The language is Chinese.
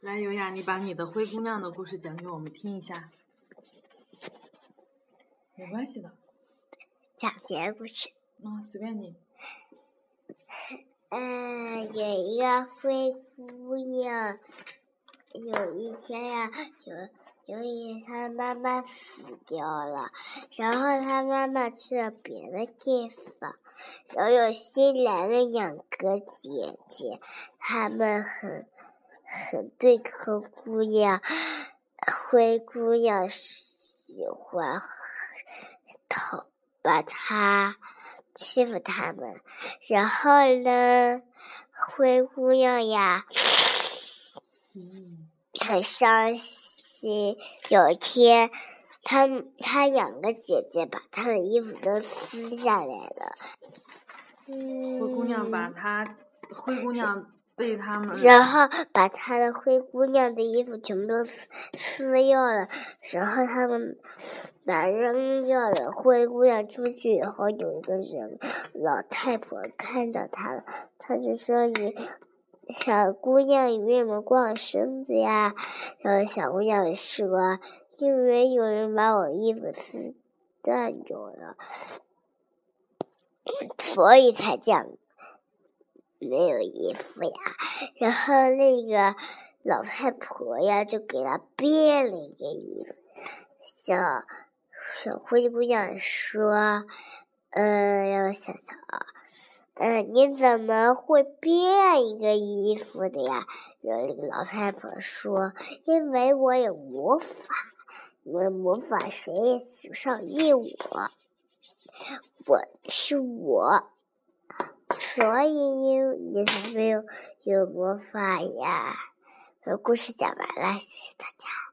来，优雅，你把你的灰姑娘的故事讲给我们听一下。没关系的。讲别的故事。啊，随便你。嗯，有一个灰姑娘，有一天呀，有由于她妈妈死掉了，然后她妈妈去了别的地方，然后有新来了两个姐姐，她们很很很对灰姑娘，灰姑娘喜欢讨把她。欺负他们，然后呢，灰姑娘呀，很伤心。有一天，她她两个姐姐把她的衣服都撕下来了。灰姑娘把她，灰姑娘。被他们，然后把他的灰姑娘的衣服全部都撕撕掉了，然后他们把扔掉了。灰姑娘出去以后，有一个人老太婆看到她了，他就说：“你小姑娘，你为什么光身子呀？”然后小姑娘说：“因为有人把我衣服撕断掉了，所以才这样。”没有衣服呀，然后那个老太婆呀就给他变了一个衣服。小小灰姑娘说：“嗯，让我想想啊，嗯，你怎么会变一个衣服的呀？”然后那个老太婆说：“因为我有魔法，因为魔法谁也使不上应我，我是我。”所以你才没有有魔法呀！我故事讲完了，谢谢大家。